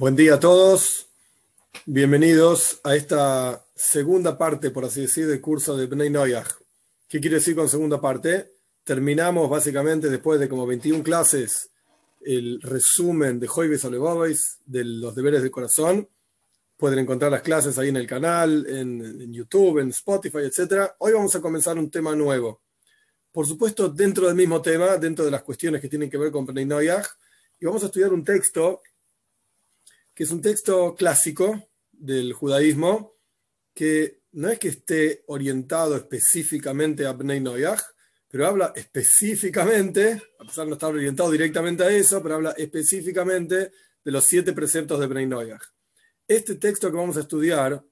Buen día a todos. Bienvenidos a esta segunda parte, por así decir, del curso de Bnei Noyach. ¿Qué quiere decir con segunda parte? Terminamos básicamente después de como 21 clases el resumen de Joibes Olebovis de los deberes del corazón. Pueden encontrar las clases ahí en el canal, en, YouTube, en Spotify, etc. Hoy vamos a comenzar un tema nuevo. Por supuesto, dentro del mismo tema, dentro de las cuestiones que tienen que ver con Bnei Noyach, y vamos a estudiar un texto que es un texto clásico del judaísmo que no es que esté orientado específicamente a Bnei Noyach, pero habla específicamente, a pesar de no estar orientado directamente a eso, pero habla específicamente de los siete preceptos de Bnei Noyach. Este texto que vamos a estudiar,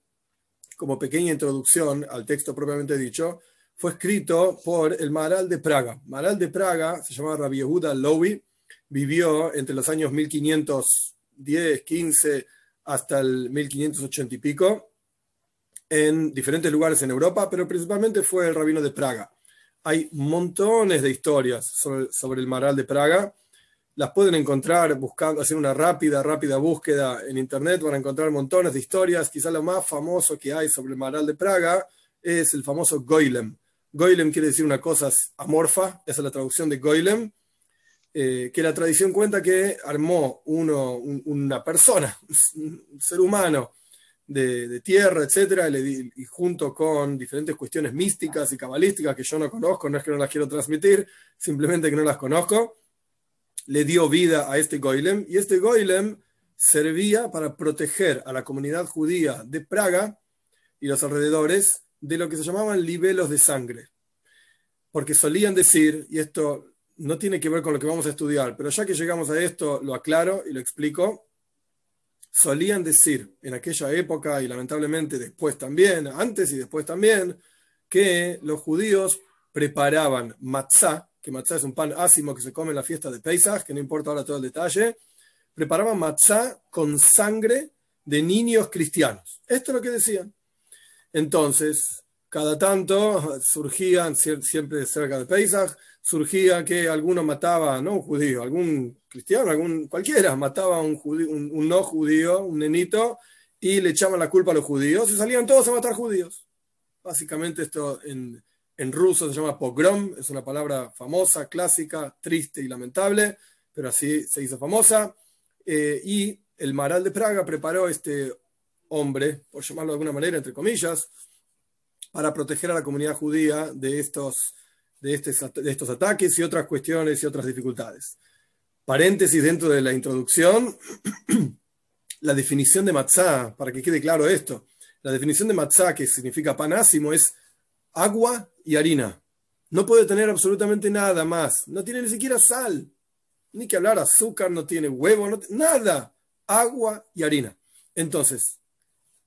como pequeña introducción al texto propiamente dicho, fue escrito por el Maral de Praga. Maral de Praga se llamaba Rabbi Yehuda Lowy, vivió entre los años 1510, 15 hasta el 1580 y pico en diferentes lugares en Europa, pero principalmente fue el rabino de Praga. Hay montones de historias sobre, el Maral de Praga. Las pueden encontrar buscando, hacer una rápida, rápida búsqueda en internet, van a encontrar montones de historias. Quizá lo más famoso que hay sobre el Maral de Praga es el famoso Goylem. Goylem quiere decir una cosa amorfa, esa es la traducción de Goylem, eh, que la tradición cuenta que armó una persona, un ser humano de, tierra, etcétera, y, junto con diferentes cuestiones místicas y cabalísticas que yo no conozco, no es que no las quiero transmitir, simplemente que no las conozco, le dio vida a este Goylem, y este Goylem servía para proteger a la comunidad judía de Praga y los alrededores de lo que se llamaban libelos de sangre. Porque solían decir, y esto no tiene que ver con lo que vamos a estudiar, pero ya que llegamos a esto, lo aclaro y lo explico. Solían decir en aquella época, y lamentablemente después también, antes y después también, que los judíos preparaban matzá, que matzá es un pan ácimo que se come en la fiesta de Pesach, que no importa ahora todo el detalle, preparaban matzá con sangre de niños cristianos. Esto es lo que decían. Entonces, cada tanto surgían, siempre cerca de Pesach, surgía que alguno mataba, no un judío, algún cristiano, algún, cualquiera, mataba a un, judío, un, no judío, un nenito, y le echaban la culpa a los judíos, y salían todos a matar judíos. Básicamente esto en, en ruso se llama pogrom, es una palabra famosa, clásica, triste y lamentable, pero así se hizo famosa. Eh, y el Maral de Praga preparó este hombre, por llamarlo de alguna manera, entre comillas, para proteger a la comunidad judía de estos, de, este, de estos ataques y otras cuestiones y otras dificultades. Paréntesis dentro de la introducción, la definición de matzá, para que quede claro esto, la definición de matzá, que significa panásimo, es agua y harina. No puede tener absolutamente nada más. No tiene ni siquiera sal. Ni que hablar azúcar, no tiene huevo, nada. Agua y harina. Entonces,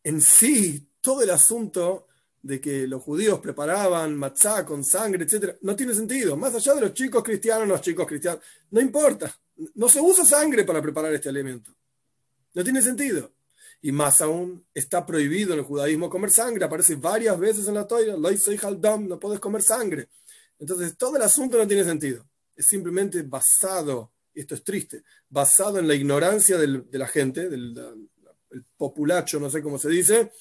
en sí, todo el asunto de que los judíos preparaban matzá con sangre, etc., no tiene sentido. Más allá de los chicos cristianos, los chicos cristianos, no importa. No se usa sangre para preparar este alimento. No tiene sentido. Y más aún, está prohibido en el judaísmo comer sangre. Aparece varias veces en la Torah, no puedes comer sangre. Entonces, todo el asunto no tiene sentido. Es simplemente basado, y esto es triste, basado en la ignorancia del, de la gente, del el populacho, no sé cómo se dice,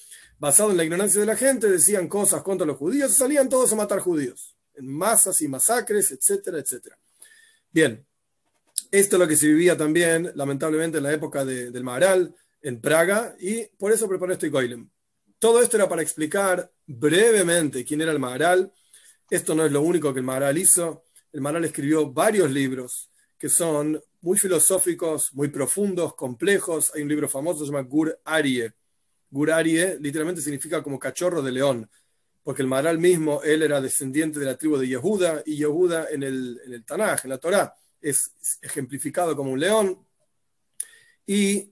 basado en la ignorancia de la gente, decían cosas contra los judíos y salían todos a matar judíos, en masas y masacres, etcétera, etcétera. Bien, esto es lo que se vivía también, lamentablemente, en la época de, del Maharal, en Praga, y por eso preparé este Goylem. Todo esto era para explicar brevemente quién era el Maharal. Esto no es lo único que el Maharal hizo. El Maharal escribió varios libros que son muy filosóficos, muy profundos, complejos. Hay un libro famoso que se llama Gur Arie, Gurarie literalmente significa como cachorro de león, porque el Maharal mismo, él era descendiente de la tribu de Yehuda, y Yehuda en el, en el Tanaj, en la Torá, es ejemplificado como un león. Y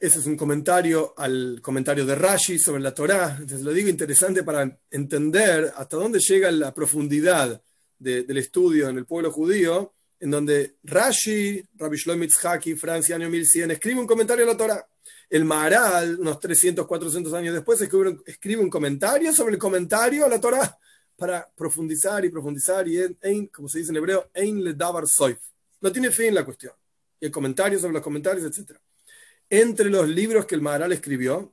ese es un comentario al comentario de Rashi sobre la Torá. Entonces lo digo interesante para entender hasta dónde llega la profundidad de, del estudio en el pueblo judío, en donde Rashi, Rabbi Shlomo Haki, Francia, año 1100, escribe un comentario a la Torá. El Maharal, unos 300, 400 años después, escribe, un comentario sobre el comentario a la Torah para profundizar y profundizar y, en, como se dice en hebreo, ein le davar soif. No tiene fin la cuestión. Y el comentario sobre los comentarios, etc. Entre los libros que el Maharal escribió,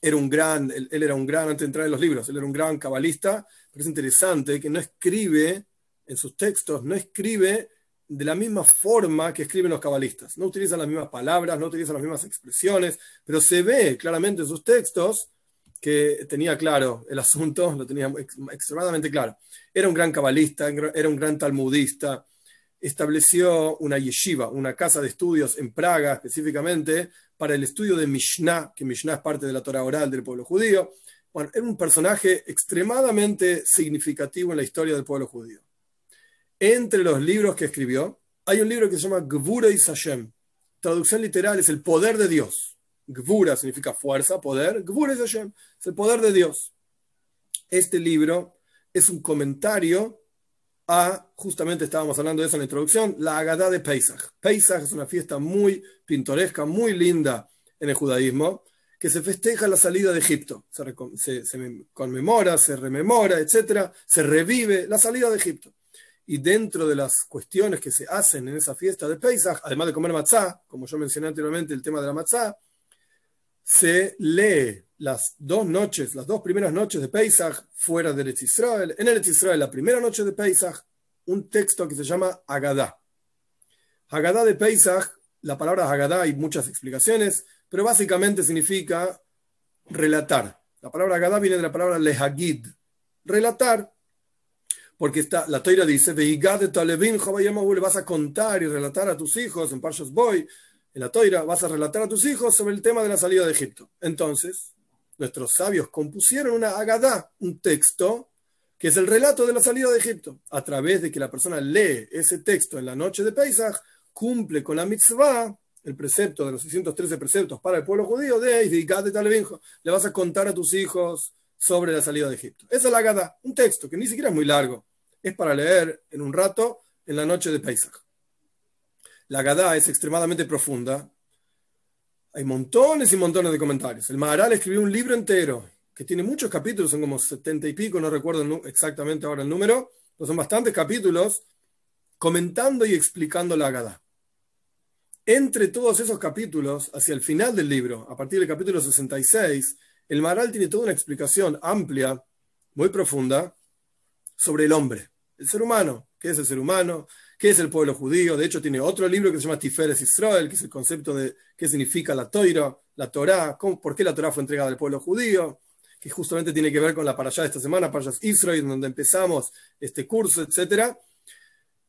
era un gran, él, era un gran, antes de entrar en los libros, él era un gran cabalista, pero es interesante que no escribe en sus textos, no escribe de la misma forma que escriben los cabalistas. No utilizan las mismas palabras, no utilizan las mismas expresiones, pero se ve claramente en sus textos que tenía claro el asunto, lo tenía extremadamente claro. Era un gran cabalista, era un gran talmudista, estableció una yeshiva, una casa de estudios en Praga específicamente para el estudio de Mishnah, que Mishnah es parte de la Torah oral del pueblo judío. Bueno, era un personaje extremadamente significativo en la historia del pueblo judío. Entre los libros que escribió, hay un libro que se llama Gvura y Hashem. Traducción literal es el poder de Dios. Gvura significa fuerza, poder. Gvura y Hashem es el poder de Dios. Este libro es un comentario justamente estábamos hablando de eso en la introducción, la Agadá de Pesach. Pesach es una fiesta muy pintoresca, muy linda en el judaísmo, que se festeja la salida de Egipto. Se, conmemora, se rememora, etc. Se revive la salida de Egipto. Y dentro de las cuestiones que se hacen en esa fiesta de Pesach, además de comer matzá, como yo mencioné anteriormente el tema de la matzá, se lee las dos noches, las dos primeras noches de Pesach fuera de Eretz Israel. En Eretz Israel, la primera noche de Pesach, un texto que se llama Agadá. Agadá de Pesach, la palabra Agadá hay muchas explicaciones, pero básicamente significa relatar. La palabra Agadá viene de la palabra lehagid, relatar, porque está, la toira dice, le vas a contar y relatar a tus hijos en Parshas Boy, en la toira, vas a relatar a tus hijos sobre el tema de la salida de Egipto. Entonces, nuestros sabios compusieron una Agadá, un texto que es el relato de la salida de Egipto. A través de que la persona lee ese texto en la noche de Pesach, cumple con la mitzvah, el precepto de los 613 preceptos para el pueblo judío de le vas a contar a tus hijos sobre la salida de Egipto. Esa es la un texto que ni siquiera es muy largo, es para leer en un rato en la noche de Pesach. La Agadá es extremadamente profunda, hay montones y montones de comentarios. El Maharal escribió un libro entero que tiene muchos capítulos, son como setenta y pico, no recuerdo exactamente ahora el número, pero son bastantes capítulos comentando y explicando la Agadá. Entre todos esos capítulos, hacia el final del libro, a partir del capítulo 66, el Maharal tiene toda una explicación amplia, muy profunda, sobre el hombre, el ser humano, qué es el ser humano, qué es el pueblo judío. De hecho, tiene otro libro que se llama Tiferes Israel, que es el concepto de qué significa la Toira, la Torá, por qué la Torá fue entregada al pueblo judío, que justamente tiene que ver con la para allá de esta semana, allá Israel, donde empezamos este curso, etc.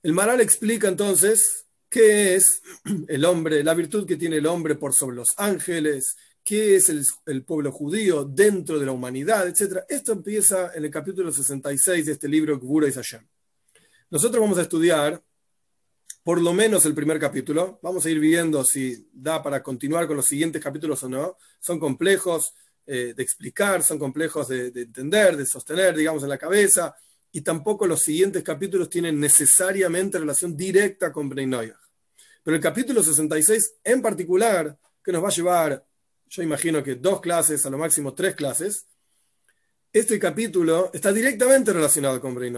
El Maral explica entonces qué es el hombre, la virtud que tiene el hombre por sobre los ángeles, qué es el, pueblo judío dentro de la humanidad, etc. Esto empieza en el capítulo 66 de este libro, Gbura y Hashem. Nosotros vamos a estudiar por lo menos el primer capítulo. Vamos a ir viendo si da para continuar con los siguientes capítulos o no. Son complejos eh, de explicar, son complejos de, entender, de sostener, digamos, en la cabeza. Y tampoco los siguientes capítulos tienen necesariamente relación directa con Bnei Pero el capítulo 66 en particular, que nos va a llevar, yo imagino que dos clases, a lo máximo tres clases, este capítulo está directamente relacionado con Bnei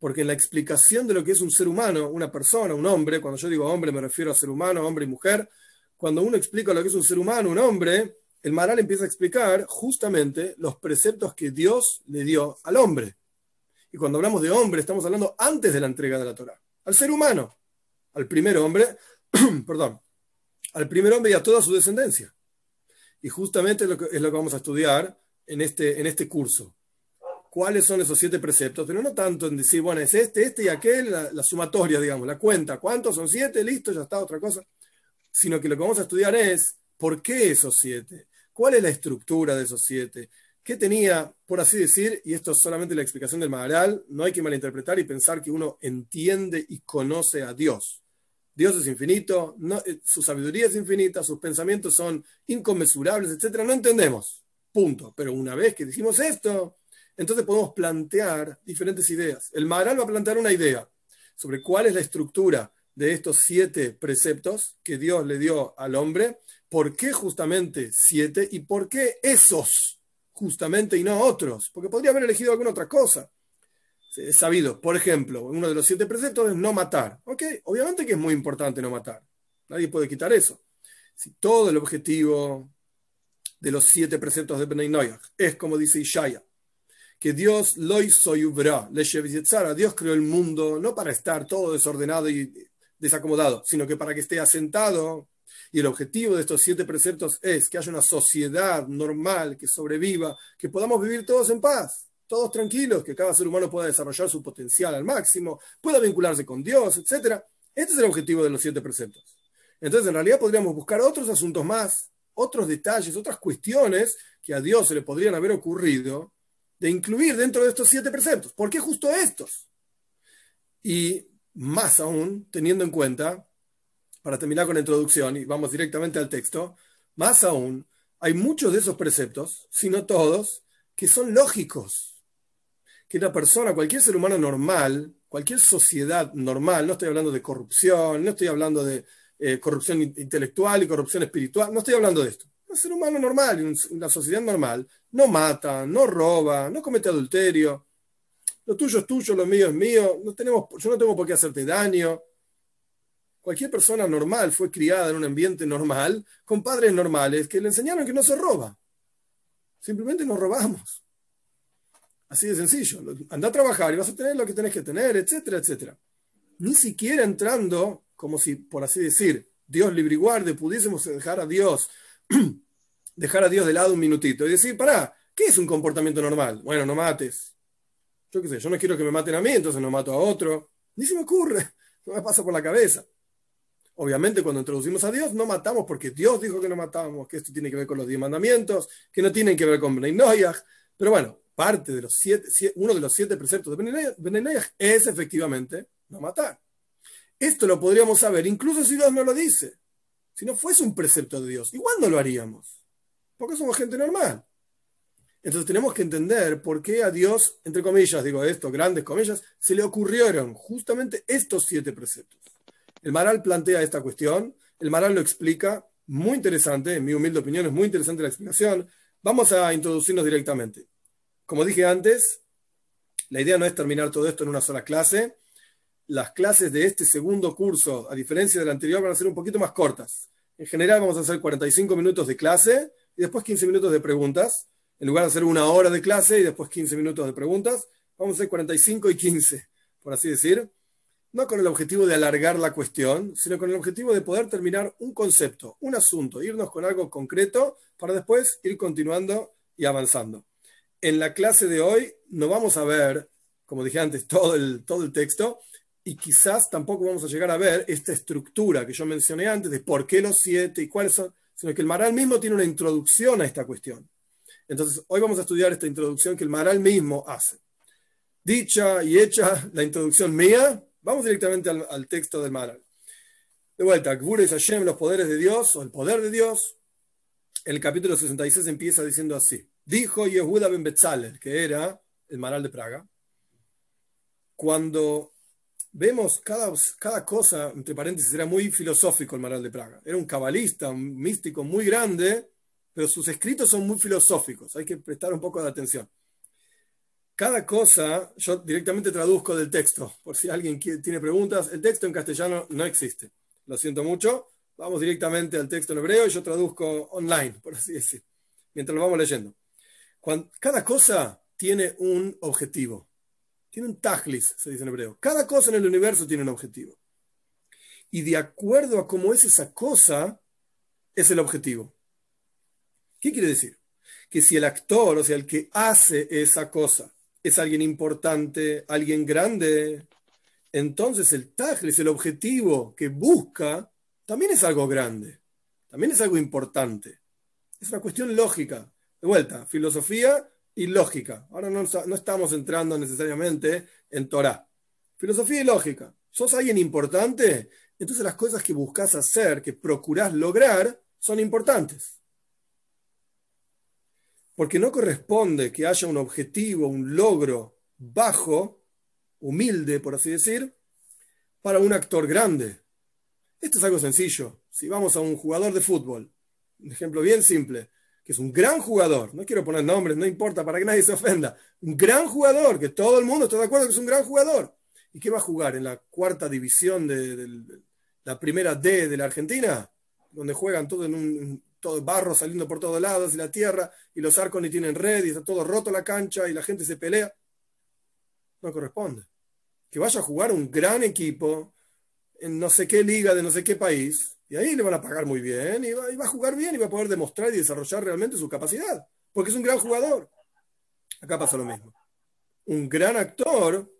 porque la explicación de lo que es un ser humano, una persona, un hombre, cuando yo digo hombre me refiero a ser humano, hombre y mujer, cuando uno explica lo que es un ser humano, un hombre, el Maral empieza a explicar justamente los preceptos que Dios le dio al hombre. Y cuando hablamos de hombre, estamos hablando antes de la entrega de la Torah, al ser humano, al primer hombre, perdón, al primer hombre y a toda su descendencia. Y justamente es lo que, es lo que vamos a estudiar en este, en este curso cuáles son esos siete preceptos, pero no tanto en decir, bueno, es este, este y aquel, la, sumatoria, digamos, la cuenta, ¿cuántos son siete? Listo, ya está, otra cosa. Sino que lo que vamos a estudiar es, ¿por qué esos siete? ¿Cuál es la estructura de esos siete? ¿Qué tenía, por así decir, y esto es solamente la explicación del Maharal, no hay que malinterpretar y pensar que uno entiende y conoce a Dios. Dios es infinito, eh, su sabiduría es infinita, sus pensamientos son inconmensurables, etc. No entendemos, punto. Pero una vez que dijimos esto, entonces podemos plantear diferentes ideas. El Maharal va a plantear una idea sobre cuál es la estructura de estos siete preceptos que Dios le dio al hombre, por qué justamente siete y por qué esos justamente y no otros, porque podría haber elegido alguna otra cosa. Es sabido, por ejemplo, uno de los siete preceptos es no matar. Ok, obviamente que es muy importante no matar. Nadie puede quitar eso. Si todo el objetivo de los siete preceptos de Noyach es, como dice Ishaya, que Dios lo hizo y Dios creó el mundo no para estar todo desordenado y desacomodado, sino que para que esté asentado. Y el objetivo de estos siete preceptos es que haya una sociedad normal, que sobreviva, que podamos vivir todos en paz, todos tranquilos, que cada ser humano pueda desarrollar su potencial al máximo, pueda vincularse con Dios, etc. Este es el objetivo de los siete preceptos. Entonces, en realidad podríamos buscar otros asuntos más, otros detalles, otras cuestiones que a Dios se le podrían haber ocurrido de incluir dentro de estos siete preceptos. ¿Por qué justo estos? Y más aún, teniendo en cuenta, para terminar con la introducción y vamos directamente al texto, más aún, hay muchos de esos preceptos, si no todos, que son lógicos. Que una persona, cualquier ser humano normal, cualquier sociedad normal, no estoy hablando de corrupción, no estoy hablando de eh, corrupción intelectual y corrupción espiritual, no estoy hablando de esto. Un ser humano normal, una sociedad normal, no mata, no roba, no comete adulterio, lo tuyo es tuyo, lo mío es mío, no tenemos, yo no tengo por qué hacerte daño. Cualquier persona normal fue criada en un ambiente normal, con padres normales que le enseñaron que no se roba. Simplemente nos robamos. Así de sencillo. Anda a trabajar y vas a tener lo que tenés que tener, etcétera, etcétera. Ni siquiera entrando, como si, por así decir, Dios libre y guarde, pudiésemos dejar a Dios, dejar a Dios de lado un minutito y decir, pará, ¿qué es un comportamiento normal? Bueno, no mates, yo qué sé, yo no quiero que me maten a mí, entonces no mato a otro. Ni se me ocurre, no me pasa por la cabeza. Obviamente cuando introducimos a Dios no matamos porque Dios dijo que no matábamos, que esto tiene que ver con los diez mandamientos, que no tienen que ver con Bnei Pero bueno, parte de los siete, uno de los siete preceptos de Bnei es efectivamente no matar. Esto lo podríamos saber incluso si Dios no lo dice. Si no fuese un precepto de Dios, igual no lo haríamos. Porque somos gente normal. Entonces tenemos que entender por qué a Dios, entre comillas, digo esto, grandes comillas, se le ocurrieron justamente estos siete preceptos. El Maral plantea esta cuestión, el Maral lo explica, muy interesante, en mi humilde opinión es muy interesante la explicación. Vamos a introducirnos directamente. Como dije antes, la idea no es terminar todo esto en una sola clase. Las clases de este segundo curso, a diferencia del anterior, van a ser un poquito más cortas. En general vamos a hacer 45 minutos de clase y después 15 minutos de preguntas en lugar de hacer una hora de clase y después 15 minutos de preguntas, vamos a hacer 45 y 15, por así decir, no con el objetivo de alargar la cuestión, sino con el objetivo de poder terminar un concepto, un asunto, irnos con algo concreto para después ir continuando y avanzando. En la clase de hoy no vamos a ver, como dije antes, todo el, todo el texto y quizás tampoco vamos a llegar a ver esta estructura que yo mencioné antes de por qué los siete y cuáles son, sino que el Maral mismo tiene una introducción a esta cuestión. Entonces, hoy vamos a estudiar esta introducción que el Maral mismo hace. Dicha y hecha la introducción mía, vamos directamente al, texto del Maral. De vuelta, Gbura y Hashem, los poderes de Dios, o el poder de Dios. El capítulo 66 empieza diciendo así. Dijo Yehuda ben Betzalel, que era el Maral de Praga, cuando vemos cada, cada cosa, entre paréntesis, era muy filosófico el Maral de Praga. Era un cabalista, un místico muy grande, pero sus escritos son muy filosóficos, hay que prestar un poco de atención. Cada cosa, yo directamente traduzco del texto, por si alguien tiene preguntas, el texto en castellano no existe, lo siento mucho, vamos directamente al texto en hebreo y yo traduzco online, por así decir, mientras lo vamos leyendo. cada cosa tiene un objetivo, tiene un taglis, se dice en hebreo. Cada cosa en el universo tiene un objetivo. Y de acuerdo a cómo es esa cosa, es el objetivo. ¿Qué quiere decir? Que si el actor, o sea, el que hace esa cosa, es alguien importante, alguien grande, entonces el es el objetivo que busca, también es algo grande, también es algo importante. Es una cuestión lógica. De vuelta, filosofía y lógica. Ahora no, estamos entrando necesariamente en Torah. Filosofía y lógica. ¿Sos alguien importante? Entonces las cosas que buscas hacer, que procurás lograr, son importantes porque no corresponde que haya un objetivo, un logro bajo, humilde, por así decir, para un actor grande. Esto es algo sencillo. Si vamos a un jugador de fútbol, un ejemplo bien simple, que es un gran jugador, no quiero poner nombres, no importa, para que nadie se ofenda, un gran jugador, que todo el mundo está de acuerdo que es un gran jugador. ¿Y qué va a jugar en la cuarta división de, de la primera D de la Argentina? donde juegan todo en un todo barro saliendo por todos lados y la tierra y los arcos ni tienen red y está todo roto la cancha y la gente se pelea. No corresponde. Que vaya a jugar un gran equipo en no sé qué liga de no sé qué país y ahí le van a pagar muy bien y va, a jugar bien y va a poder demostrar y desarrollar realmente su capacidad porque es un gran jugador. Acá pasa lo mismo. Un gran actor,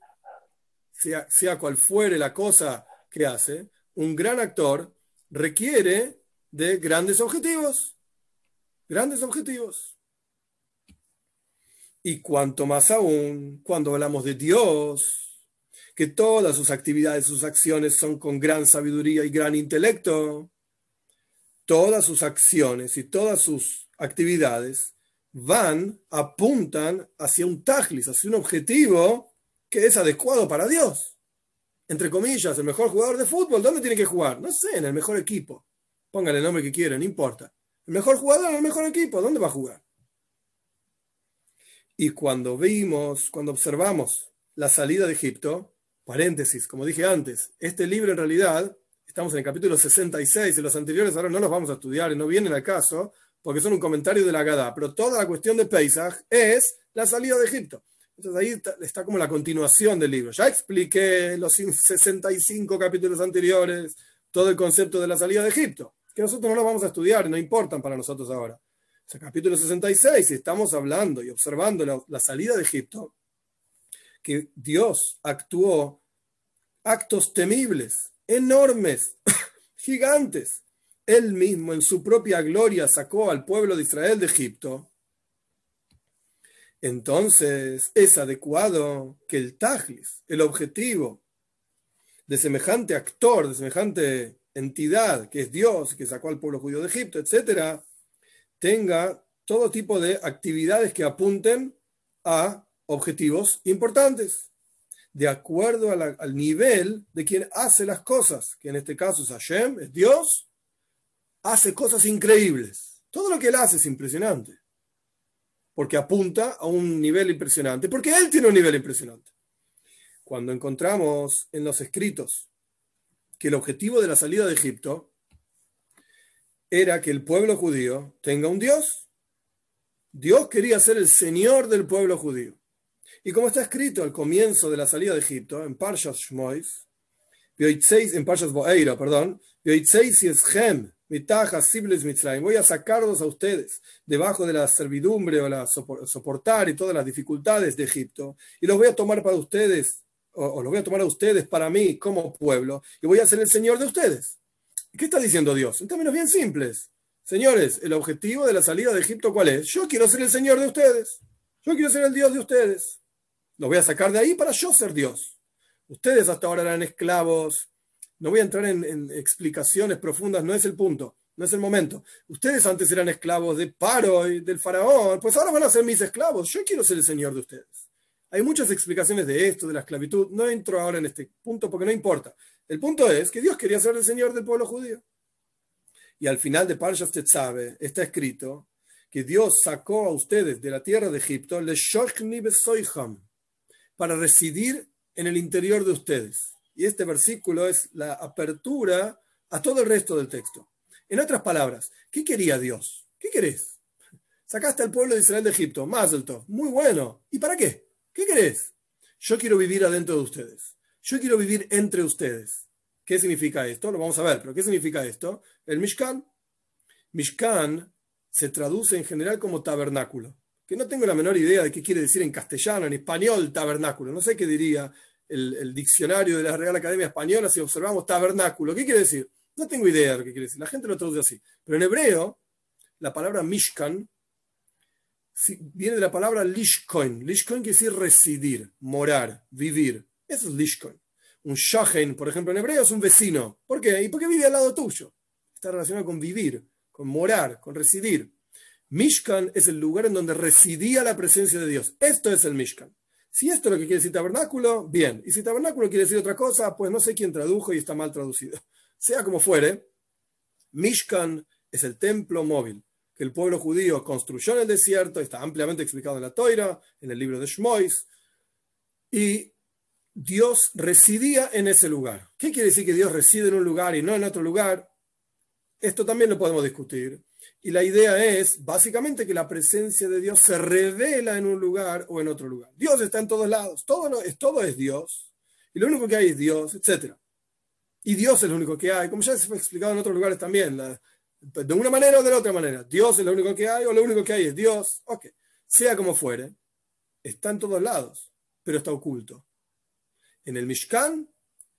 sea, sea cual fuere la cosa que hace, un gran actor requiere de grandes objetivos. Grandes objetivos. Y cuanto más aún, cuando hablamos de Dios, que todas sus actividades, sus acciones son con gran sabiduría y gran intelecto, todas sus acciones y todas sus actividades van, apuntan hacia un tajlis, hacia un objetivo que es adecuado para Dios. Entre comillas, el mejor jugador de fútbol, ¿dónde tiene que jugar? No sé, en el mejor equipo. Póngale el nombre que quiera, no importa. El mejor jugador en el mejor equipo, ¿dónde va a jugar? Y cuando vimos, cuando observamos la salida de Egipto, paréntesis, como dije antes, este libro en realidad, estamos en el capítulo 66, y los anteriores ahora no los vamos a estudiar y no vienen al caso, porque son un comentario de la Gada, pero toda la cuestión de Pesach es la salida de Egipto. Entonces ahí está, como la continuación del libro. Ya expliqué los 65 capítulos anteriores, todo el concepto de la salida de Egipto, que nosotros no lo vamos a estudiar, no importan para nosotros ahora. Capítulo 66, estamos hablando y observando la salida de Egipto, que Dios actuó actos temibles, enormes, gigantes, él mismo en su propia gloria sacó al pueblo de Israel de Egipto, entonces es adecuado que el tajlis, el objetivo de semejante actor, de semejante entidad que es Dios, que sacó al pueblo judío de Egipto, etc., tenga todo tipo de actividades que apunten a objetivos importantes, de acuerdo al nivel de quien hace las cosas, que en este caso es Hashem, es Dios, hace cosas increíbles. Todo lo que él hace es impresionante. Porque apunta a un nivel impresionante. Porque él tiene un nivel impresionante. Cuando encontramos en los escritos que el objetivo de la salida de Egipto era que el pueblo judío tenga un Dios. Dios quería ser el Señor del pueblo judío. Y como está escrito al comienzo de la salida de Egipto, en Parshas Shmois, en Parshas Boeira, perdón, voy a sacarlos a ustedes debajo de la servidumbre o la soportar y todas las dificultades de Egipto y los voy a tomar para ustedes o, los voy a tomar a ustedes para mí como pueblo y voy a ser el Señor de ustedes. ¿Qué está diciendo Dios? En términos bien simples. Señores, el objetivo de la salida de Egipto, ¿cuál es? Yo quiero ser el Señor de ustedes. Yo quiero ser el Dios de ustedes. Los voy a sacar de ahí para yo ser Dios. Ustedes hasta ahora eran esclavos no voy a entrar en, explicaciones profundas, no es el punto, no es el momento. Ustedes antes eran esclavos de Paro y del faraón, pues ahora van a ser mis esclavos. Yo quiero ser el señor de ustedes. Hay muchas explicaciones de esto, de la esclavitud. No entro ahora en este punto porque no importa. El punto es que Dios quería ser el señor del pueblo judío. Y al final de Parshas Tetzabe está escrito que Dios sacó a ustedes de la tierra de Egipto para residir en el interior de ustedes. Y este versículo es la apertura a todo el resto del texto. En otras palabras, ¿qué quería Dios? ¿Qué querés? Sacaste al pueblo de Israel de Egipto, Mazeltov, muy bueno. ¿Y para qué? ¿Qué querés? Yo quiero vivir adentro de ustedes. Yo quiero vivir entre ustedes. ¿Qué significa esto? Lo vamos a ver, pero ¿qué significa esto? El Mishkan. Mishkan se traduce en general como tabernáculo, que no tengo la menor idea de qué quiere decir en castellano, en español, tabernáculo. No sé qué diría el, diccionario de la Real Academia Española si observamos tabernáculo. ¿Qué quiere decir? No tengo idea de lo que quiere decir. La gente lo traduce así. Pero en hebreo, la palabra mishkan viene de la palabra lishkoin. Lishkoin quiere decir residir, morar, vivir. Eso es lishkoin. Un shahen, por ejemplo, en hebreo es un vecino. ¿Por qué? ¿Y por qué vive al lado tuyo? Está relacionado con vivir, con morar, con residir. Mishkan es el lugar en donde residía la presencia de Dios. Esto es el Mishkan. Si esto es lo que quiere decir tabernáculo, bien. Y si tabernáculo quiere decir otra cosa, pues no sé quién tradujo y está mal traducido. Sea como fuere, Mishkan es el templo móvil que el pueblo judío construyó en el desierto, está ampliamente explicado en la Toira, en el libro de Shmois, y Dios residía en ese lugar. ¿Qué quiere decir que Dios reside en un lugar y no en otro lugar? Esto también lo podemos discutir. Y la idea es básicamente que la presencia de Dios se revela en un lugar o en otro lugar. Dios está en todos lados, todo, es, todo es Dios, y lo único que hay es Dios, etc. Y Dios es lo único que hay, como ya se fue explicado en otros lugares también, de una manera o de la otra manera. Dios es lo único que hay o lo único que hay es Dios. Ok, sea como fuere, está en todos lados, pero está oculto. En el Mishkan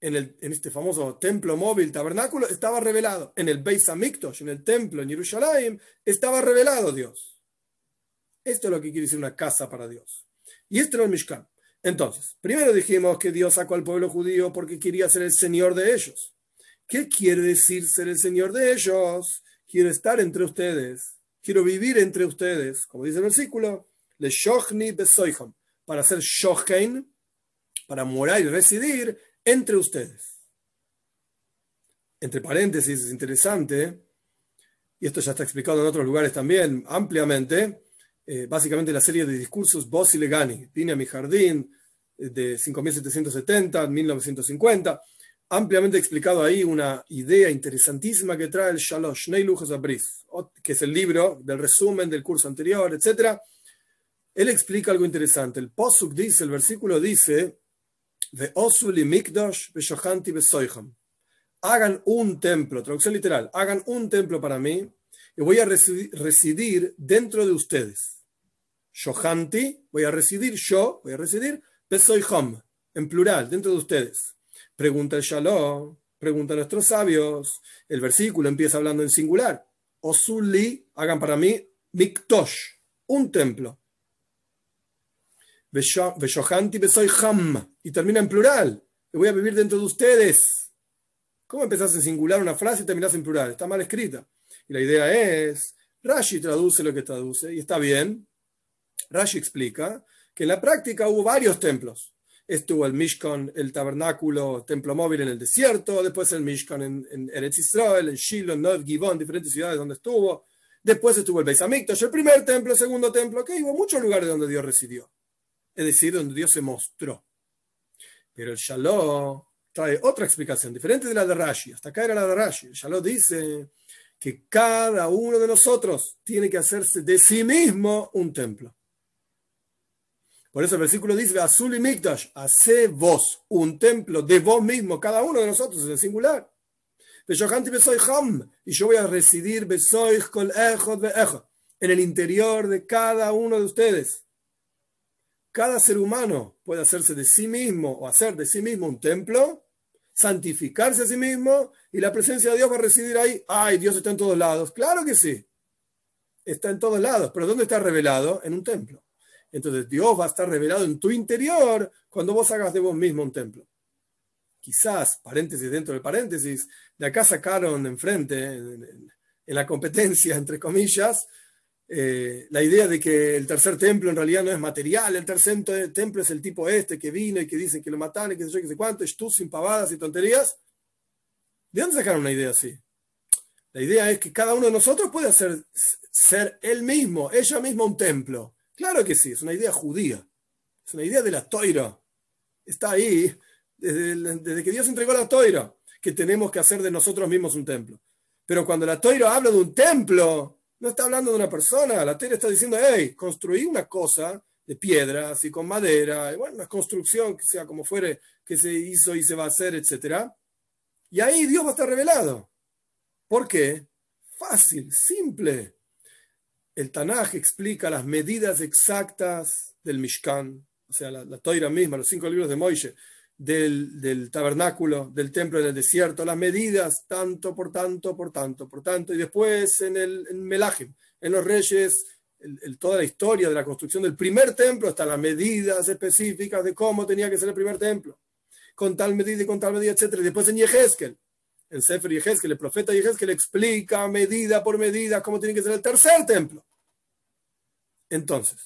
en, el, en, este famoso templo móvil, tabernáculo, estaba revelado. En el Beis Hamikdash, en el templo en Jerusalén, estaba revelado Dios. Esto es lo que quiere decir una casa para Dios. Y esto era el Mishkan. Entonces, primero dijimos que Dios sacó al pueblo judío porque quería ser el Señor de ellos. ¿Qué quiere decir ser el Señor de ellos? Quiero estar entre ustedes. Quiero vivir entre ustedes. Como dice el versículo, le besoicham. Para ser shochen, para morar y residir entre ustedes. Entre paréntesis, es interesante, y esto ya está explicado en otros lugares también ampliamente, eh, básicamente la serie de discursos Boss y Legani, Vine a mi jardín, eh, de 5770, 1950, ampliamente explicado ahí una idea interesantísima que trae el Shalosh, Neilujos Abris, que es el libro del resumen del curso anterior, etc. Él explica algo interesante. El Posuk dice, el versículo dice, Hagan un templo, traducción literal, hagan un templo para mí y voy a residir dentro de ustedes. Shohanti, voy a residir yo, voy a residir, Besoiham, en plural, dentro de ustedes. Pregunta el Shalom, pregunta a nuestros sabios. El versículo empieza hablando en singular. Osuli, hagan para mí, Miktosh, un templo. Y termina en plural. Voy a vivir dentro de ustedes. ¿Cómo empezás en singular una frase y terminás en plural? Está mal escrita. Y la idea es, Rashi traduce lo que traduce, y está bien. Rashi explica que en la práctica hubo varios templos. Estuvo el Mishkan, el tabernáculo, templo móvil en el desierto, después el Mishkan en, en Eretz Israel, en Shiloh, Nov, Givon, diferentes ciudades donde estuvo. Después estuvo el Beis Hamikdash, el primer templo, el segundo templo, que hubo muchos lugares donde Dios residió es decir, donde Dios se mostró. Pero el Shalom trae otra explicación, diferente de la de Rashi. Hasta acá era la de Rashi. El Shalom dice que cada uno de nosotros tiene que hacerse de sí mismo un templo. Por eso el versículo dice, Azul y Mikdash, hace vos un templo de vos mismo, cada uno de nosotros, en el singular. Y yo voy a residir en el interior de cada uno de ustedes cada ser humano puede hacerse de sí mismo o hacer de sí mismo un templo, santificarse a sí mismo y la presencia de Dios va a residir ahí. Ay, Dios está en todos lados. Claro que sí. Está en todos lados. Pero ¿dónde está revelado? En un templo. Entonces Dios va a estar revelado en tu interior cuando vos hagas de vos mismo un templo. Quizás, paréntesis dentro del paréntesis, de acá sacaron enfrente, en, en la competencia, entre comillas, eh, la idea de que el tercer templo en realidad no es material, el tercer templo es el tipo este que vino y que dicen que lo mataron y que sé yo, que sé cuánto, tú sin pavadas y tonterías. ¿De dónde sacaron una idea así? La idea es que cada uno de nosotros puede hacer, ser él mismo, ella misma un templo. Claro que sí, es una idea judía, es una idea de la toira. Está ahí desde, desde que Dios entregó la toira, que tenemos que hacer de nosotros mismos un templo. Pero cuando la toira habla de un templo, no está hablando de una persona, la tele está diciendo, hey, construí una cosa de piedra, así con madera, bueno, una construcción que sea como fuere, que se hizo y se va a hacer, etc. Y ahí Dios va a estar revelado. ¿Por qué? Fácil, simple. El Tanaj explica las medidas exactas del Mishkan, o sea, la, la Toira misma, los cinco libros de Moishe, del, tabernáculo, del templo en el desierto, las medidas, tanto por tanto, por tanto, por tanto, y después en el en en los reyes, toda la historia de la construcción del primer templo, hasta las medidas específicas de cómo tenía que ser el primer templo, con tal medida y con tal medida, etc. Y después en Yehezkel, en Sefer Yehezkel, el profeta Yehezkel explica medida por medida cómo tiene que ser el tercer templo. Entonces,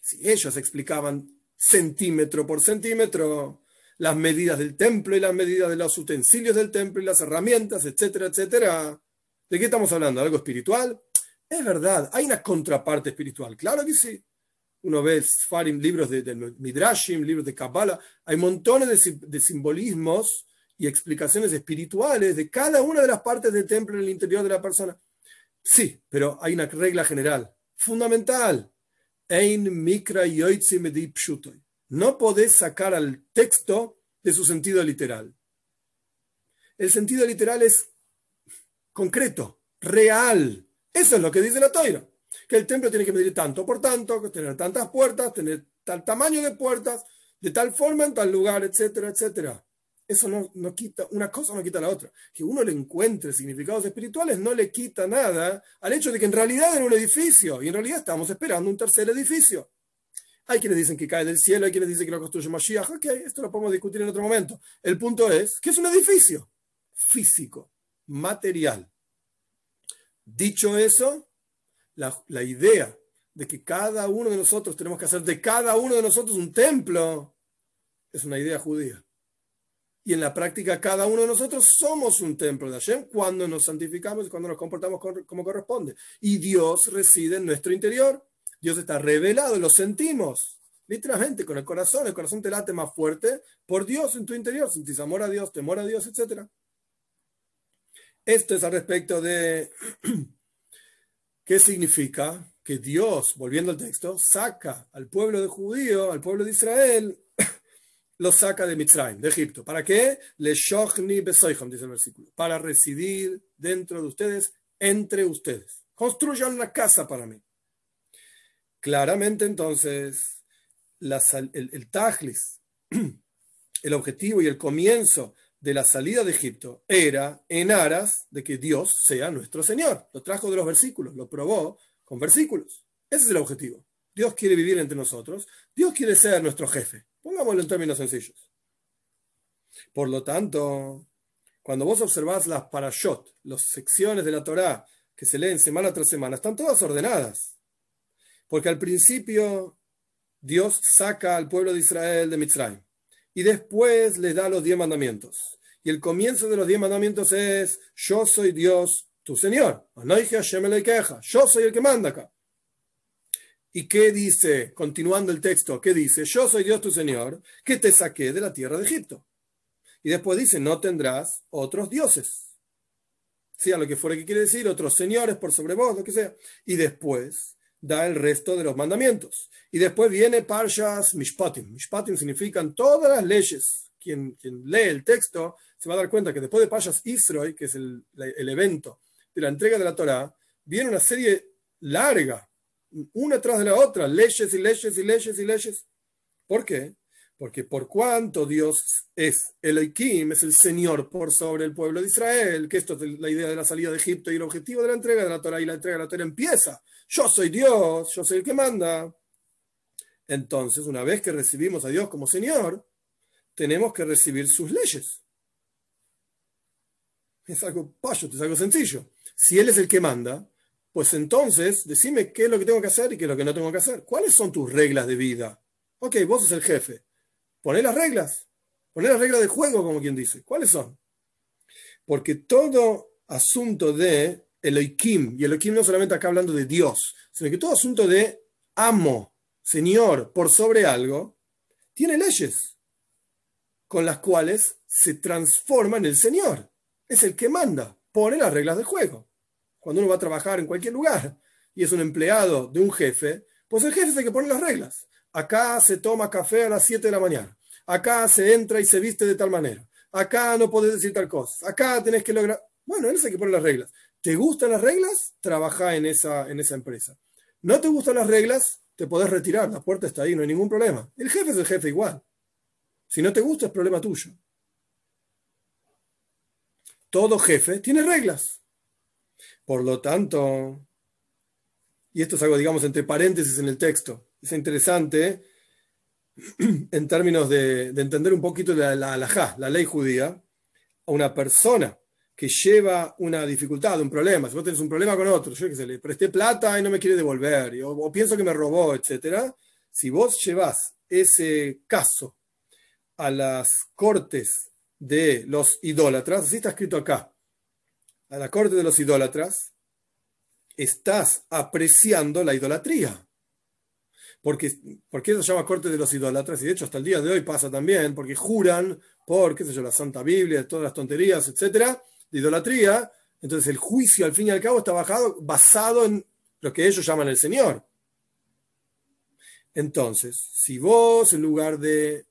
si ellos explicaban centímetro por centímetro, las medidas del templo y las medidas de los utensilios del templo y las herramientas, etcétera, etcétera. ¿De qué estamos hablando? ¿Algo espiritual? Es verdad, hay una contraparte espiritual, claro que sí. Uno ve Farim, libros de, Midrashim, libros de Kabbalah, hay montones de, simbolismos y explicaciones espirituales de cada una de las partes del templo en el interior de la persona. Sí, pero hay una regla general, fundamental. No podés sacar al texto de su sentido literal. El sentido literal es concreto, real. Eso es lo que dice la toira. Que el templo tiene que medir tanto por tanto, tener tantas puertas, tener tal tamaño de puertas, de tal forma en tal lugar, etcétera, etcétera. Eso no, no, quita, una cosa no quita la otra. Que uno le encuentre significados espirituales no le quita nada al hecho de que en realidad era un edificio y en realidad estamos esperando un tercer edificio. Hay quienes dicen que cae del cielo, hay quienes dicen que lo construye Mashiach. Ok, esto lo podemos discutir en otro momento. El punto es que es un edificio físico, material. Dicho eso, la, la idea de que cada uno de nosotros tenemos que hacer de cada uno de nosotros un templo es una idea judía. Y en la práctica, cada uno de nosotros somos un templo de Hashem cuando nos santificamos y cuando nos comportamos como corresponde. Y Dios reside en nuestro interior. Dios está revelado, lo sentimos. Literalmente, con el corazón. El corazón te late más fuerte por Dios en tu interior. Sentís amor a Dios, temor a Dios, etc. Esto es al respecto de qué significa que Dios, volviendo al texto, saca al pueblo de judío, al pueblo de Israel, lo saca de Mitzrayim, de Egipto. ¿Para qué? Le shochni dice el versículo. Para residir dentro de ustedes, entre ustedes. Construyan una casa para mí. Claramente, entonces, el, tajlis, el objetivo y el comienzo de la salida de Egipto era en aras de que Dios sea nuestro Señor. Lo trajo de los versículos, lo probó con versículos. Ese es el objetivo. Dios quiere vivir entre nosotros. Dios quiere ser nuestro jefe. Pongámoslo en términos sencillos. Por lo tanto, cuando vos observás las parashot, las secciones de la Torá que se leen semana tras semana, están todas ordenadas. Porque al principio Dios saca al pueblo de Israel de Mitzrayim y después les da los diez mandamientos. Y el comienzo de los diez mandamientos es, yo soy Dios, tu Señor. Yo soy el que manda acá. ¿Y qué dice, continuando el texto, qué dice? Yo soy Dios tu Señor, que te saqué de la tierra de Egipto. Y después dice, no tendrás otros dioses. Sea lo que fuera que quiere decir, otros señores por sobre vos, lo que sea. Y después da el resto de los mandamientos. Y después viene Parshas Mishpatim. Mishpatim significan todas las leyes. Quien, quien lee el texto se va a dar cuenta que después de Parshas Israel, que es el, el evento de la entrega de la Torah, viene una serie larga una tras de la otra, leyes y leyes y leyes y leyes. ¿Por qué? Porque por cuanto Dios es el es el Señor por sobre el pueblo de Israel, que esto es la idea de la salida de Egipto y el objetivo de la entrega de la Torah y la entrega de la Torah empieza. Yo soy Dios, yo soy el que manda. Entonces, una vez que recibimos a Dios como Señor, tenemos que recibir sus leyes. Es algo payo, es algo sencillo. Si Él es el que manda, pues entonces decime qué es lo que tengo que hacer y qué es lo que no tengo que hacer. ¿Cuáles son tus reglas de vida? Ok, vos sos el jefe. Poné las reglas. Poné las reglas de juego, como quien dice. ¿Cuáles son? Porque todo asunto de Elohim, y Elohim no solamente acá hablando de Dios, sino que todo asunto de amo, Señor, por sobre algo, tiene leyes con las cuales se transforma en el Señor. Es el que manda, pone las reglas de juego cuando uno va a trabajar en cualquier lugar y es un empleado de un jefe, pues el jefe es el que pone las reglas. Acá se toma café a las 7 de la mañana. Acá se entra y se viste de tal manera. Acá no podés decir tal cosa. Acá tenés que lograr. Bueno, él es el que pone las reglas. ¿Te gustan las reglas? Trabaja en esa, en esa empresa. ¿No te gustan las reglas? Te podés retirar. La puerta está ahí, no hay ningún problema. El jefe es el jefe igual. Si no te gusta, es problema tuyo. Todo jefe tiene reglas. Por lo tanto, y esto es algo, digamos, entre paréntesis en el texto, es interesante en términos de, entender un poquito la, la la ley judía, a una persona que lleva una dificultad, un problema, si vos tenés un problema con otro, yo que sé, le presté plata y no me quiere devolver, o, pienso que me robó, etc., si vos llevas ese caso a las cortes de los idólatras, así está escrito acá, a la corte de los idólatras, estás apreciando la idolatría. Porque, porque eso se llama corte de los idólatras, y de hecho hasta el día de hoy pasa también, porque juran por, qué sé yo, la Santa Biblia, todas las tonterías, etcétera, de idolatría. Entonces el juicio, al fin y al cabo, está bajado, basado en lo que ellos llaman el Señor. Entonces, si vos, en lugar de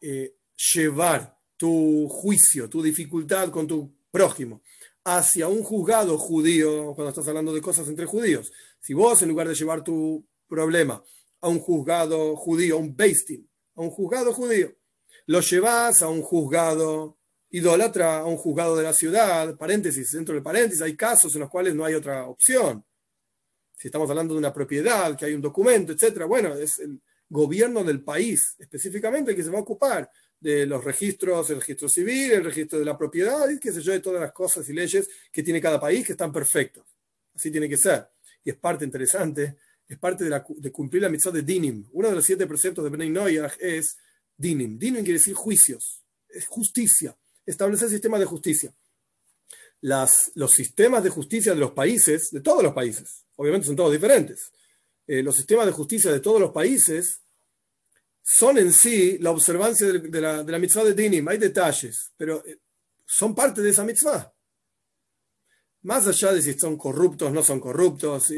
eh, llevar tu juicio, tu dificultad con tu prójimo hacia un juzgado judío, cuando estás hablando de cosas entre judíos, si vos, en lugar de llevar tu problema a un juzgado judío, un beistin, a un juzgado judío, lo llevas a un juzgado idólatra, a un juzgado de la ciudad, paréntesis, dentro del paréntesis, hay casos en los cuales no hay otra opción. Si estamos hablando de una propiedad, que hay un documento, etcétera, bueno, es el gobierno del país específicamente el que se va a ocupar de los registros, el registro civil, el registro de la propiedad, y qué sé yo, de todas las cosas y leyes que tiene cada país que están perfectos. Así tiene que ser. Y es parte interesante es parte de, cumplir la mitzvah de dinim. Uno de los siete preceptos de Bnei Noyach es dinim. Dinim quiere decir juicios, es justicia, establecer sistemas de justicia. Las, los sistemas de justicia de los países, de todos los países, obviamente son todos diferentes, eh, los sistemas de justicia de todos los países son en sí la observancia de, la, de mitzvah de dinim. Hay detalles, pero eh, son parte de esa mitzvah. Más allá de si son corruptos, no son corruptos,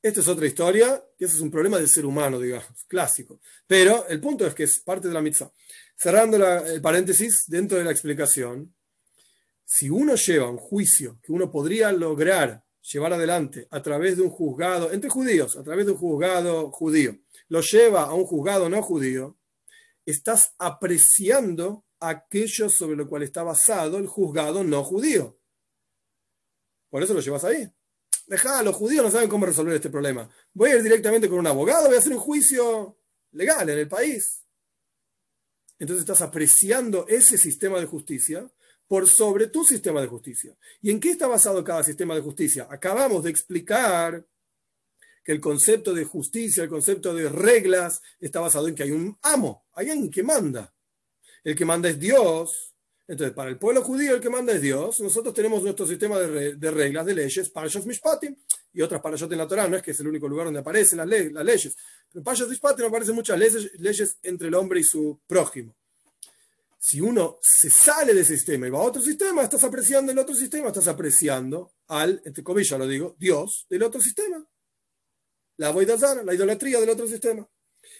esta es otra historia, y ese es un problema del ser humano, digamos, clásico. Pero el punto es que es parte de la mitzvah. Cerrando el paréntesis, dentro de la explicación, si uno lleva un juicio que uno podría lograr llevar adelante a través de un juzgado, entre judíos, a través de un juzgado judío, lo lleva a un juzgado no judío, estás apreciando aquello sobre lo cual está basado el juzgado no judío. Por eso lo llevas ahí. Deja, los judíos no saben cómo resolver este problema. Voy a ir directamente con un abogado, voy a hacer un juicio legal en el país. Entonces estás apreciando ese sistema de justicia por sobre tu sistema de justicia. ¿Y en qué está basado cada sistema de justicia? Acabamos de explicar que el concepto de justicia, el concepto de reglas, está basado en que hay un amo, hay alguien que manda. El que manda es Dios, entonces, para el pueblo judío el que manda es Dios. Nosotros tenemos nuestro sistema de, reglas, de leyes, Parashas Mishpatim, y otras Parashot en la Torah. No es que es el único lugar donde aparecen las, leyes. Pero en Parashas Mishpatim aparecen muchas leyes, leyes entre el hombre y su prójimo. Si uno se sale de ese sistema y va a otro sistema, estás apreciando el otro sistema, estás apreciando al, entre comillas lo digo, Dios del otro sistema. La voidazara, la idolatría del otro sistema.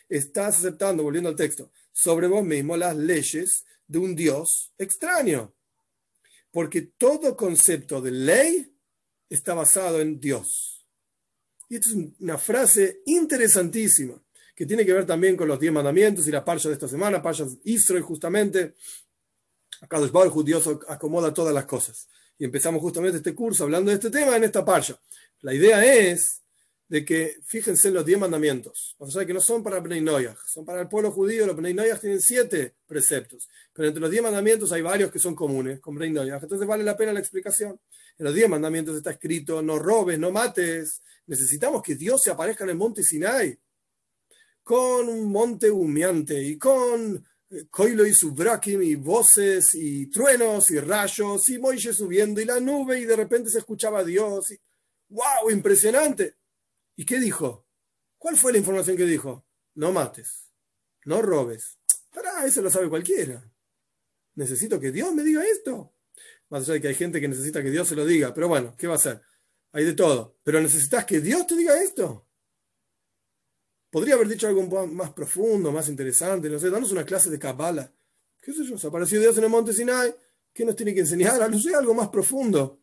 Estás aceptando, volviendo al texto, sobre vos mismo las leyes de un Dios extraño. Porque todo concepto de ley está basado en Dios. Y esta es una frase interesantísima que tiene que ver también con los diez mandamientos y la parcha de esta semana, parcha Israel justamente. Acá los Dios acomoda todas las cosas. Y empezamos justamente este curso hablando de este tema en esta parcha. La idea es de que fíjense en los diez mandamientos. O sea, que no son para Bnei Noyach, son para el pueblo judío. Los Bnei Noyach tienen siete preceptos, pero entre los diez mandamientos hay varios que son comunes con Bnei Noyach. Entonces vale la pena la explicación. En los diez mandamientos está escrito: no robes, no mates. Necesitamos que Dios se aparezca en el monte Sinai con un monte humeante y con Coilo eh, y Subrakim y voces y truenos y rayos y Moisés subiendo y la nube y de repente se escuchaba a Dios. Y, ¡Wow! Impresionante ¿Y qué dijo? ¿Cuál fue la información que dijo? No mates, no robes. Pará, eso lo sabe cualquiera. Necesito que Dios me diga esto. Más allá de que hay gente que necesita que Dios se lo diga, pero bueno, ¿qué va a hacer? Hay de todo. Pero necesitas que Dios te diga esto. Podría haber dicho algo más profundo, más interesante, no sé, danos una clase de Kabbalah. ¿Qué sé yo? Se apareció Dios en el monte Sinai. ¿Qué nos tiene que enseñar? No sé, algo más profundo.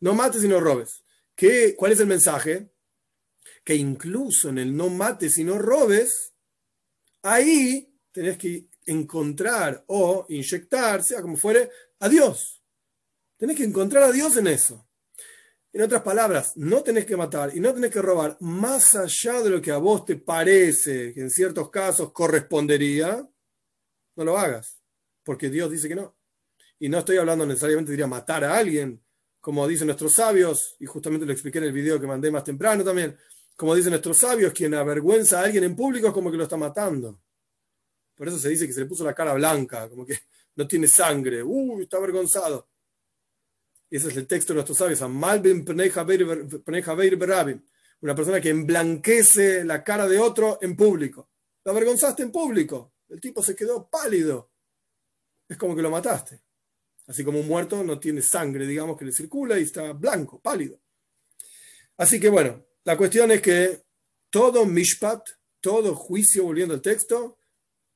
No mates y no robes. ¿Qué, ¿Cuál es el mensaje? Que incluso en el no mates y no robes, ahí tenés que encontrar o inyectar, sea como fuere, a Dios. Tenés que encontrar a Dios en eso. En otras palabras, no tenés que matar y no tenés que robar más allá de lo que a vos te parece que en ciertos casos correspondería, no lo hagas, porque Dios dice que no. Y no estoy hablando necesariamente de matar a alguien, como dicen nuestros sabios, y justamente lo expliqué en el video que mandé más temprano también como dicen nuestros sabios, quien avergüenza a alguien en público es como que lo está matando. Por eso se dice que se le puso la cara blanca, como que no tiene sangre. Uy, está avergonzado. Y ese es el texto de nuestros sabios. Una persona que emblanquece la cara de otro en público. Lo avergonzaste en público. El tipo se quedó pálido. Es como que lo mataste. Así como un muerto no tiene sangre, digamos, que le circula y está blanco, pálido. Así que bueno, la cuestión es que todo mishpat, todo juicio, volviendo al texto,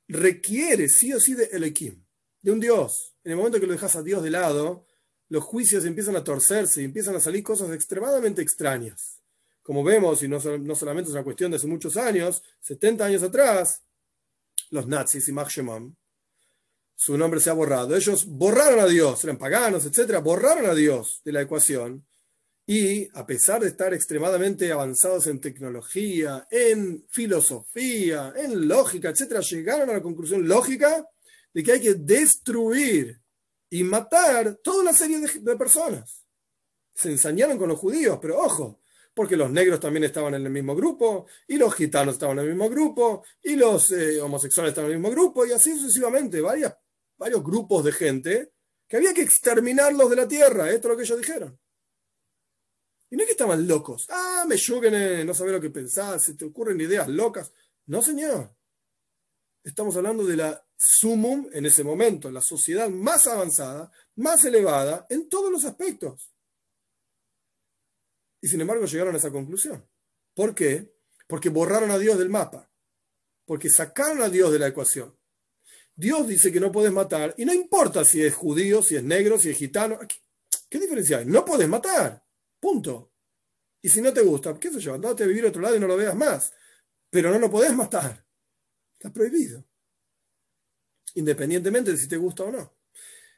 requiere sí o sí de Elohim, de un Dios. En el momento que lo dejas a Dios de lado, los juicios empiezan a torcerse y empiezan a salir cosas extremadamente extrañas. Como vemos, y no, solamente es una cuestión de hace muchos años, 70 años atrás, los nazis y Shemam, su nombre se ha borrado. Ellos borraron a Dios, eran paganos, etcétera, borraron a Dios de la ecuación. Y a pesar de estar extremadamente avanzados en tecnología, en filosofía, en lógica, etcétera, llegaron a la conclusión lógica de que hay que destruir y matar toda una serie de, personas. Se ensañaron con los judíos, pero ojo, porque los negros también estaban en el mismo grupo, y los gitanos estaban en el mismo grupo, y los eh, homosexuales estaban en el mismo grupo, y así sucesivamente, varias, varios grupos de gente que había que exterminarlos de la tierra, esto es lo que ellos dijeron. Y no es que estaban locos, ah, me yuguen, no saber lo que pensar, se te ocurren ideas locas. No, señor. Estamos hablando de la sumum en ese momento, la sociedad más avanzada, más elevada en todos los aspectos. Y sin embargo llegaron a esa conclusión. ¿Por qué? Porque borraron a Dios del mapa, porque sacaron a Dios de la ecuación. Dios dice que no puedes matar, y no importa si es judío, si es negro, si es gitano. ¿Qué diferencia hay? No puedes matar. Punto. Y si no te gusta, qué sé yo, andate a vivir a otro lado y no lo veas más. Pero no lo podés matar. Está prohibido independientemente de si te gusta o no.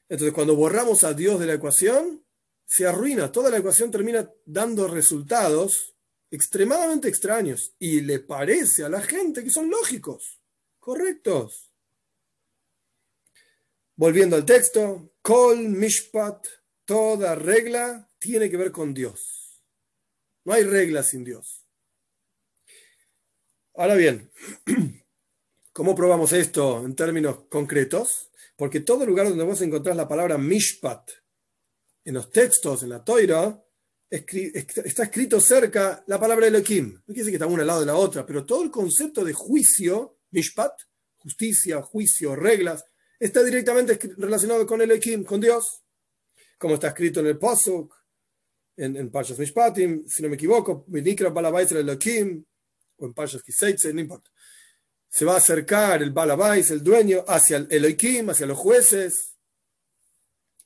Entonces, cuando borramos a Dios de la ecuación, se arruina, toda la ecuación termina dando resultados extremadamente extraños y le parece a la gente que son lógicos, correctos. Volviendo al texto, Kol Mishpat, toda regla tiene que ver con Dios. No hay regla sin Dios. Ahora bien, ¿Cómo probamos esto en términos concretos? Porque todo lugar donde vos encontrás la palabra mishpat en los textos, en la toira, está escrito cerca la palabra Elohim. No quiere decir que está una al lado de la otra, pero todo el concepto de juicio, mishpat, justicia, juicio, reglas, está directamente relacionado con Elohim, con Dios. Como está escrito en el Pasuk, en, en Parshas Mishpatim, si no me equivoco, Minikra Balabait Elohim, o en Parshas Kiseitze, no importa se va a acercar el balabais, el dueño, hacia el Elohim, hacia los jueces.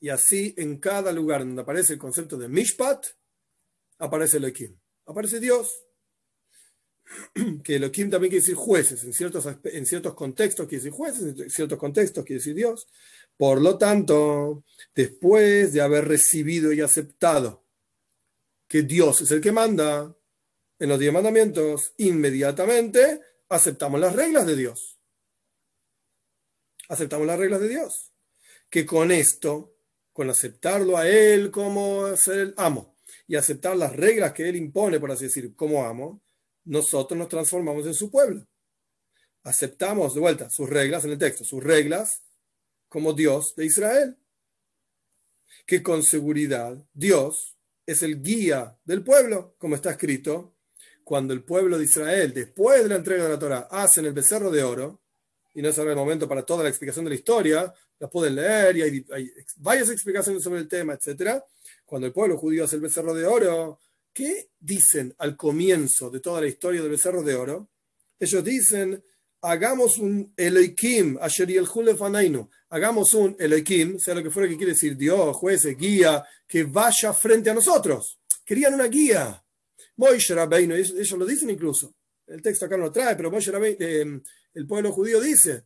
Y así en cada lugar donde aparece el concepto de Mishpat, aparece Elohim. Aparece Dios. Que Elohim también quiere decir jueces. En ciertos, en ciertos contextos quiere decir jueces, en ciertos contextos quiere decir Dios. Por lo tanto, después de haber recibido y aceptado que Dios es el que manda en los diez mandamientos, inmediatamente aceptamos las reglas de Dios. Aceptamos las reglas de Dios. Que con esto, con aceptarlo a Él como ser el amo y aceptar las reglas que Él impone, por así decir, como amo, nosotros nos transformamos en su pueblo. Aceptamos de vuelta sus reglas en el texto, sus reglas como Dios de Israel. Que con seguridad Dios es el guía del pueblo, como está escrito cuando el pueblo de Israel, después de la entrega de la Torah, hacen el becerro de oro, y no es ahora el momento para toda la explicación de la historia, la pueden leer y hay, varias explicaciones sobre el tema, etc. Cuando el pueblo judío hace el becerro de oro, ¿qué dicen al comienzo de toda la historia del becerro de oro? Ellos dicen, hagamos un Elohim, Asher el hagamos un Elohim, sea lo que fuera que quiere decir Dios, jueces, guía, que vaya frente a nosotros. Querían una guía. Moishe Rabbeinu, ellos, lo dicen incluso, el texto acá no lo trae, pero Moishe eh, el pueblo judío dice,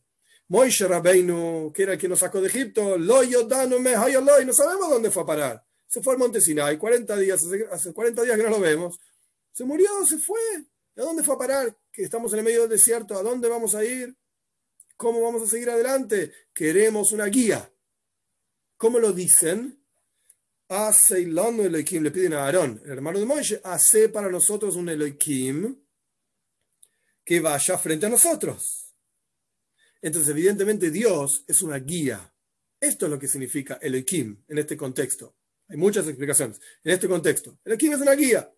Moishe Rabbeinu, que era el que nos sacó de Egipto, lo no sabemos dónde fue a parar. Se fue al monte Sinai, 40 días, hace 40 días que no lo vemos. Se murió, se fue. ¿A dónde fue a parar? Que estamos en el medio del desierto, ¿a dónde vamos a ir? ¿Cómo vamos a seguir adelante? Queremos una guía. ¿Cómo lo dicen? hace Elohim, le piden a Aarón, el hermano de Moisés, hace para nosotros un Elohim que vaya frente a nosotros. Entonces, evidentemente, Dios es una guía. Esto es lo que significa Elohim en este contexto. Hay muchas explicaciones. En este contexto, Elohim es una guía.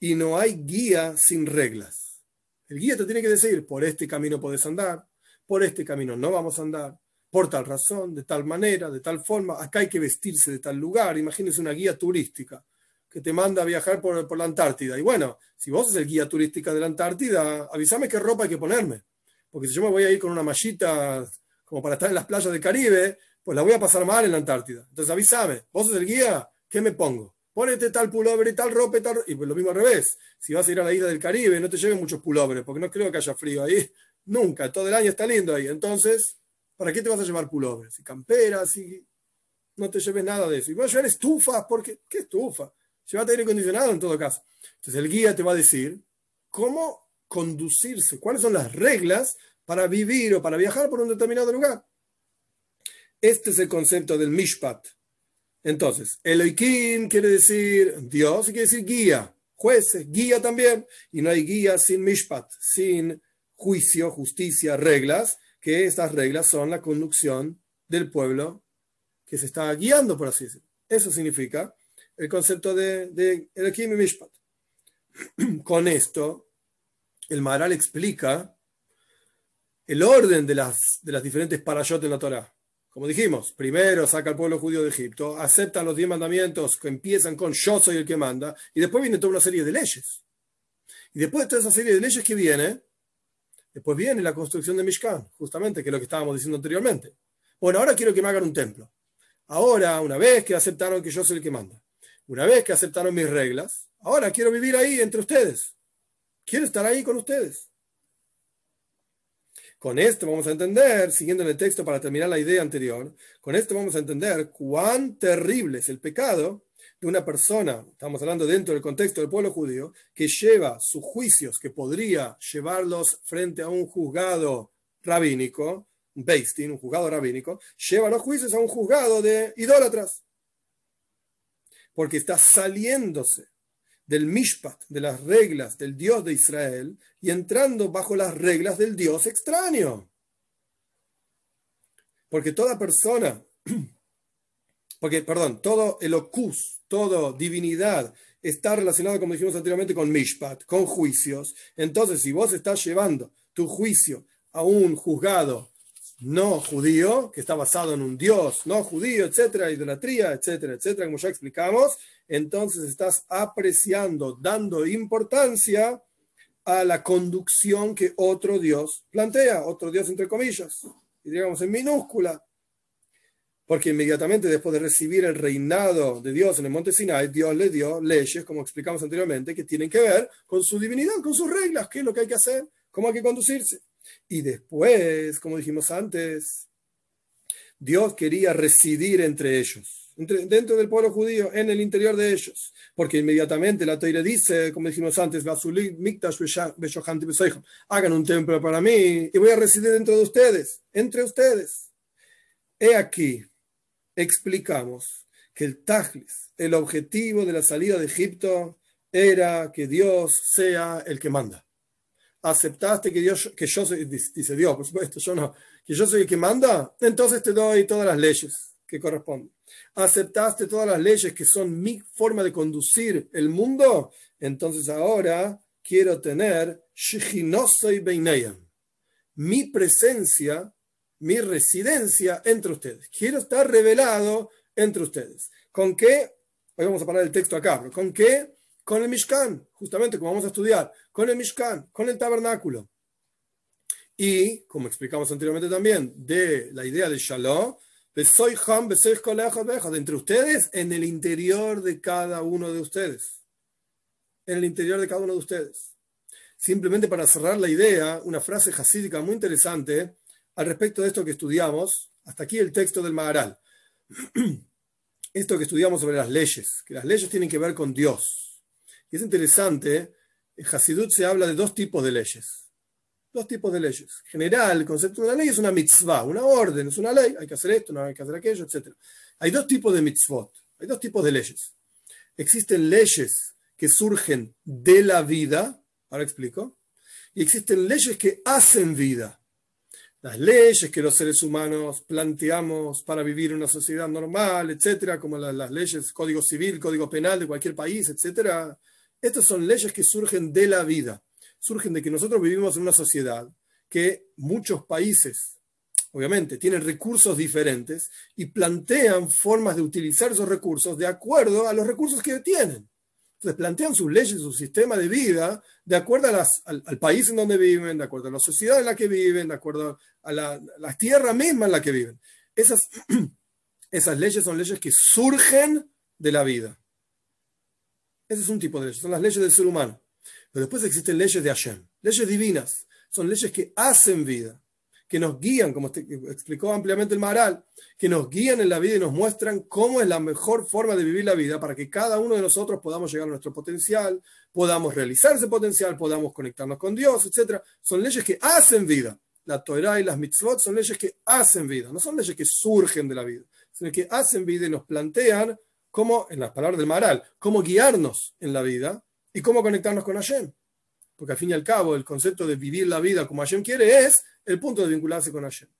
Y no hay guía sin reglas. El guía te tiene que decir, por este camino puedes andar, por este camino no vamos a andar, por tal razón, de tal manera, de tal forma, acá hay que vestirse de tal lugar. Imagínese una guía turística que te manda a viajar por, por la Antártida. Y bueno, si vos sos el guía turística de la Antártida, avísame qué ropa hay que ponerme. Porque si yo me voy a ir con una mallita como para estar en las playas del Caribe, pues la voy a pasar mal en la Antártida. Entonces avísame, vos sos el guía, ¿qué me pongo? Ponete tal pullover y tal ropa y tal. Y pues lo mismo al revés. Si vas a ir a la isla del Caribe, no te lleves muchos pullovers, porque no creo que haya frío ahí. Nunca, todo el año está lindo ahí. Entonces, ¿para qué te vas a llevar pullovers? Y camperas, y no te lleves nada de eso. Y vas a llevar estufas, porque, ¿qué estufa? Llévate aire acondicionado en todo caso. Entonces el guía te va a decir cómo conducirse, cuáles son las reglas para vivir o para viajar por un determinado lugar. Este es el concepto del Mishpat. Entonces, Elohim quiere decir Dios y quiere decir guía, jueces, guía también. Y no hay guía sin Mishpat, sin juicio, justicia, reglas, que estas reglas son la conducción del pueblo que se está guiando, por así decirlo. Eso significa el concepto de, de Elohim y Mishpat. Con esto, el Maharal explica el orden de las, de las diferentes parashot en la Torah. Como dijimos, primero saca al pueblo judío de Egipto, aceptan los diez mandamientos que empiezan con yo soy el que manda, y después viene toda una serie de leyes. Y después de toda esa serie de leyes que viene, después viene la construcción de Mishkan, justamente, que es lo que estábamos diciendo anteriormente. Bueno, ahora quiero que me hagan un templo. Ahora, una vez que aceptaron que yo soy el que manda, una vez que aceptaron mis reglas, ahora quiero vivir ahí entre ustedes. Quiero estar ahí con ustedes. Con esto vamos a entender, siguiendo en el texto para terminar la idea anterior, con esto vamos a entender cuán terrible es el pecado de una persona, estamos hablando dentro del contexto del pueblo judío, que lleva sus juicios, que podría llevarlos frente a un juzgado rabínico, un Beistin, un juzgado rabínico, lleva los juicios a un juzgado de idólatras. Porque está saliéndose del mishpat, de las reglas del Dios de Israel, y entrando bajo las reglas del Dios extraño. Porque toda persona, porque, perdón, todo el ocus, toda divinidad está relacionado, como dijimos anteriormente, con mishpat, con juicios. Entonces, si vos estás llevando tu juicio a un juzgado no judío, que está basado en un Dios no judío, etcétera, idolatría, etcétera, etcétera, como ya explicamos, entonces estás apreciando, dando importancia a la conducción que otro Dios plantea, otro Dios entre comillas, y digamos en minúscula, porque inmediatamente después de recibir el reinado de Dios en el monte Sinai, Dios le dio leyes, como explicamos anteriormente, que tienen que ver con su divinidad, con sus reglas, qué es lo que hay que hacer, cómo hay que conducirse. Y después, como dijimos antes, Dios quería residir entre ellos, dentro del pueblo judío, en el interior de ellos, porque inmediatamente la Teire dice, como dijimos antes, hagan un templo para mí y voy a residir dentro de ustedes, entre ustedes. He aquí, explicamos que el Tajlis, el objetivo de la salida de Egipto, era que Dios sea el que manda aceptaste que, Dios, que yo soy, dice Dios, por supuesto, yo no, que yo soy el que manda, entonces te doy todas las leyes que corresponden. Aceptaste todas las leyes que son mi forma de conducir el mundo, entonces ahora quiero tener mi presencia, mi residencia entre ustedes. Quiero estar revelado entre ustedes. ¿Con qué? Hoy vamos a parar el texto acá. ¿Con qué? Con el Mishkan, justamente como vamos a estudiar con el Mishkan, con el tabernáculo. Y, como explicamos anteriormente también, de la idea de Shalom, de entre ustedes, en el interior de cada uno de ustedes. En el interior de cada uno de ustedes. Simplemente para cerrar la idea, una frase jasídica muy interesante al respecto de esto que estudiamos. Hasta aquí el texto del Maharal. Esto que estudiamos sobre las leyes, que las leyes tienen que ver con Dios. Y es interesante en Hasidut se habla de dos tipos de leyes. Dos tipos de leyes. En general, el concepto de una ley es una mitzvah, una orden, es una ley, hay que hacer esto, no hay que hacer aquello, etc. Hay dos tipos de mitzvot, hay dos tipos de leyes. Existen leyes que surgen de la vida, ahora explico, y existen leyes que hacen vida. Las leyes que los seres humanos planteamos para vivir una sociedad normal, etcétera, como las, las leyes, código civil, código penal de cualquier país, etcétera, Estas son leyes que surgen de la vida, surgen de que nosotros vivimos en una sociedad que muchos países, obviamente, tienen recursos diferentes y plantean formas de utilizar esos recursos de acuerdo a los recursos que tienen. Entonces plantean sus leyes, su sistema de vida, de acuerdo al, país en donde viven, de acuerdo a la sociedad en la que viven, de acuerdo a la, tierra misma en la que viven. Esas, esas leyes son leyes que surgen de la vida. Ese es un tipo de leyes, son las leyes del ser humano. Pero después existen leyes de Hashem, leyes divinas, son leyes que hacen vida, que nos guían, como explicó ampliamente el Maharal, que nos guían en la vida y nos muestran cómo es la mejor forma de vivir la vida para que cada uno de nosotros podamos llegar a nuestro potencial, podamos realizar ese potencial, podamos conectarnos con Dios, etc. Son leyes que hacen vida. La Torah y las mitzvot son leyes que hacen vida, no son leyes que surgen de la vida, sino que hacen vida y nos plantean cómo, en las palabras del Maharal, cómo guiarnos en la vida y cómo conectarnos con Hashem. Porque al fin y al cabo el concepto de vivir la vida como Hashem quiere es el punto de vincularse con Hashem.